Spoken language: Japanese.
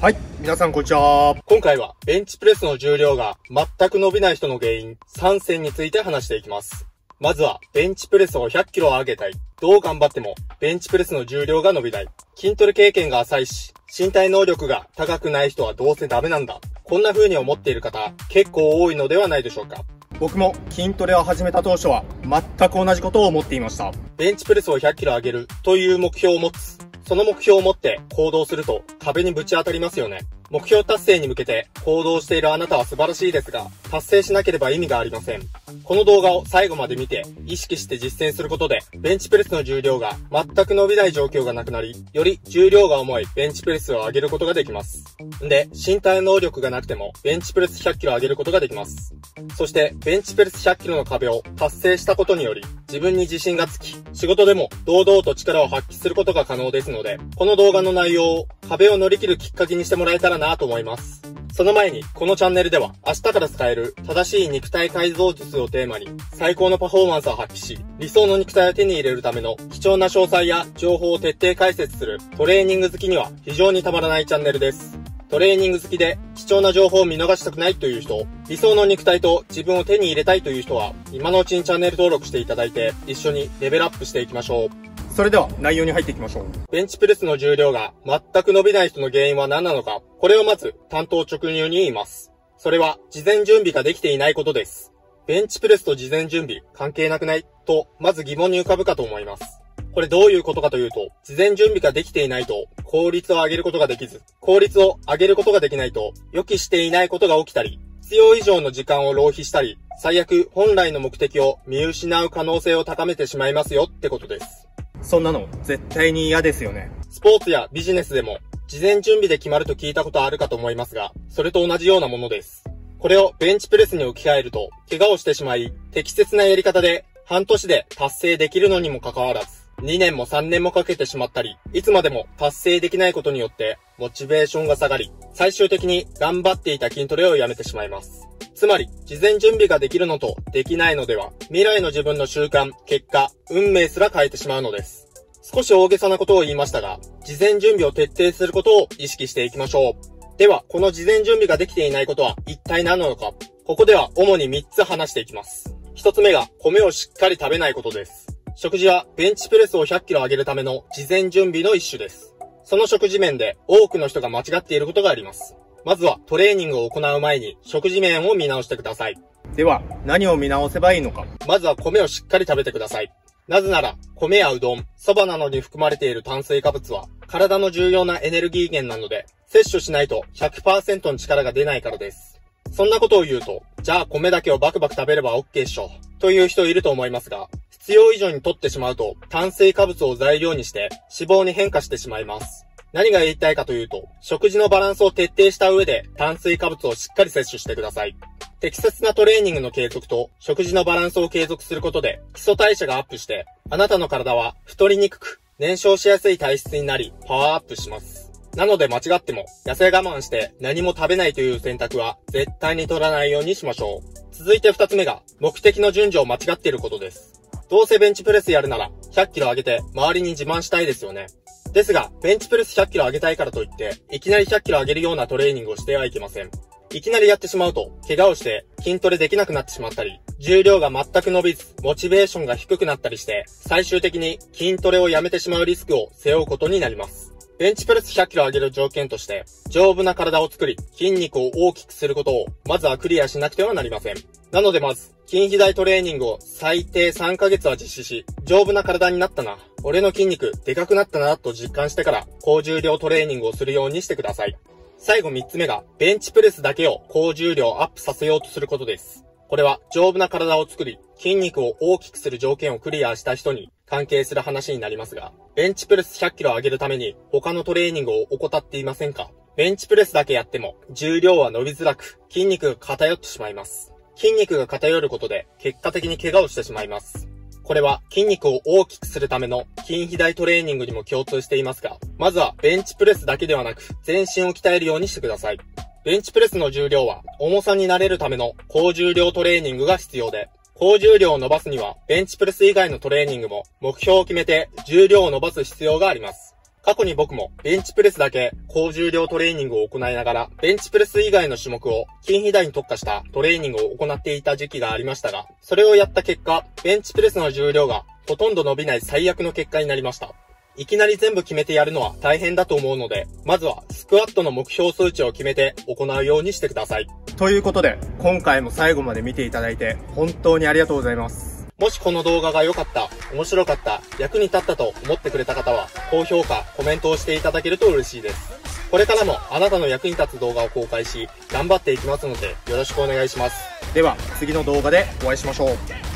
はい、皆さんこんにちは。今回はベンチプレスの重量が全く伸びない人の原因3選について話していきます。まずは、ベンチプレスを100キロ上げたい。どう頑張っても、ベンチプレスの重量が伸びない。筋トレ経験が浅いし、身体能力が高くない人はどうせダメなんだ。こんな風に思っている方、結構多いのではないでしょうか。僕も筋トレを始めた当初は全く同じことを思っていました。ベンチプレスを100キロ上げるという目標を持つ。その目標を持って行動すると壁にぶち当たりますよね。目標達成に向けて行動しているあなたは素晴らしいですが、達成しなければ意味がありません。この動画を最後まで見て、意識して実践することで、ベンチプレスの重量が全く伸びない状況がなくなり、より重量が重いベンチプレスを上げることができます。んで、身体能力がなくても、ベンチプレス100キロ上げることができます。そして、ベンチプレス100キロの壁を達成したことにより、自分に自信がつき、仕事でも堂々と力を発揮することが可能ですので、この動画の内容を壁を乗り切るきっかけにしてもらえたらなと思います。その前に、このチャンネルでは、明日から使える正しい肉体改造術をテーマに、最高のパフォーマンスを発揮し、理想の肉体を手に入れるための貴重な詳細や情報を徹底解説するトレーニング好きには非常にたまらないチャンネルです。トレーニング好きで貴重な情報を見逃したくないという人、理想の肉体と自分を手に入れたいという人は、今のうちにチャンネル登録していただいて、一緒にレベルアップしていきましょう。それでは内容に入っていきましょう。ベンチプレスの重量が全く伸びない人の原因は何なのか、これをまず担当直入に言います。それは事前準備ができていないことです。ベンチプレスと事前準備関係なくないと、まず疑問に浮かぶかと思います。これどういうことかというと、事前準備ができていないと、効率を上げることができず、効率を上げることができないと、予期していないことが起きたり、必要以上の時間を浪費したり、最悪本来の目的を見失う可能性を高めてしまいますよってことです。そんなの絶対に嫌ですよね。スポーツやビジネスでも、事前準備で決まると聞いたことあるかと思いますが、それと同じようなものです。これをベンチプレスに置き換えると、怪我をしてしまい、適切なやり方で半年で達成できるのにもかかわらず、2年も3年もかけてしまったり、いつまでも達成できないことによって、モチベーションが下がり、最終的に頑張っていた筋トレをやめてしまいます。つまり、事前準備ができるのとできないのでは、未来の自分の習慣、結果、運命すら変えてしまうのです。少し大げさなことを言いましたが、事前準備を徹底することを意識していきましょう。では、この事前準備ができていないことは一体何なのかここでは主に3つ話していきます。1つ目が、米をしっかり食べないことです。食事はベンチプレスを100キロ上げるための事前準備の一種です。その食事面で多くの人が間違っていることがあります。まずはトレーニングを行う前に食事面を見直してください。では、何を見直せばいいのかまずは米をしっかり食べてください。なぜなら、米やうどん、蕎麦などに含まれている炭水化物は、体の重要なエネルギー源なので、摂取しないと100%の力が出ないからです。そんなことを言うと、じゃあ米だけをバクバク食べれば OK っしょ。という人いると思いますが、必要以上に取ってしまうと、炭水化物を材料にして脂肪に変化してしまいます。何が言いたいかというと、食事のバランスを徹底した上で炭水化物をしっかり摂取してください。適切なトレーニングの継続と食事のバランスを継続することで基礎代謝がアップして、あなたの体は太りにくく、燃焼しやすい体質になり、パワーアップします。なので間違っても、痩せ我慢して何も食べないという選択は絶対に取らないようにしましょう。続いて二つ目が、目的の順序を間違っていることです。どうせベンチプレスやるなら、100キロ上げて周りに自慢したいですよね。ですが、ベンチプレス100キロ上げたいからといって、いきなり100キロ上げるようなトレーニングをしてはいけません。いきなりやってしまうと、怪我をして筋トレできなくなってしまったり、重量が全く伸びず、モチベーションが低くなったりして、最終的に筋トレをやめてしまうリスクを背負うことになります。ベンチプレス100キロ上げる条件として、丈夫な体を作り、筋肉を大きくすることを、まずはクリアしなくてはなりません。なのでまず、筋肥大トレーニングを最低3ヶ月は実施し、丈夫な体になったな、俺の筋肉でかくなったなと実感してから、高重量トレーニングをするようにしてください。最後3つ目が、ベンチプレスだけを高重量アップさせようとすることです。これは、丈夫な体を作り、筋肉を大きくする条件をクリアした人に関係する話になりますが、ベンチプレス100キロ上げるために他のトレーニングを怠っていませんか？ベンチプレスだけやっても重量は伸びづらく筋肉が偏ってしまいます。筋肉が偏ることで結果的に怪我をしてしまいます。これは筋肉を大きくするための筋肥大トレーニングにも共通していますが、まずはベンチプレスだけではなく全身を鍛えるようにしてください。ベンチプレスの重量は重さになれるための高重量トレーニングが必要で、高重量を伸ばすにはベンチプレス以外のトレーニングも目標を決めて重量を伸ばす必要があります。過去に僕もベンチプレスだけ高重量トレーニングを行いながら、ベンチプレス以外の種目を筋肥大に特化したトレーニングを行っていた時期がありましたが、それをやった結果、ベンチプレスの重量がほとんど伸びない最悪の結果になりました。いきなり全部決めてやるのは大変だと思うので、まずはスクワットの目標数値を決めて行うようにしてください。ということで、今回も最後まで見ていただいて、本当にありがとうございます。もしこの動画が良かった、面白かった、役に立ったと思ってくれた方は、高評価、コメントをしていただけると嬉しいです。これからもあなたの役に立つ動画を公開し、頑張っていきますので、よろしくお願いします。では、次の動画でお会いしましょう。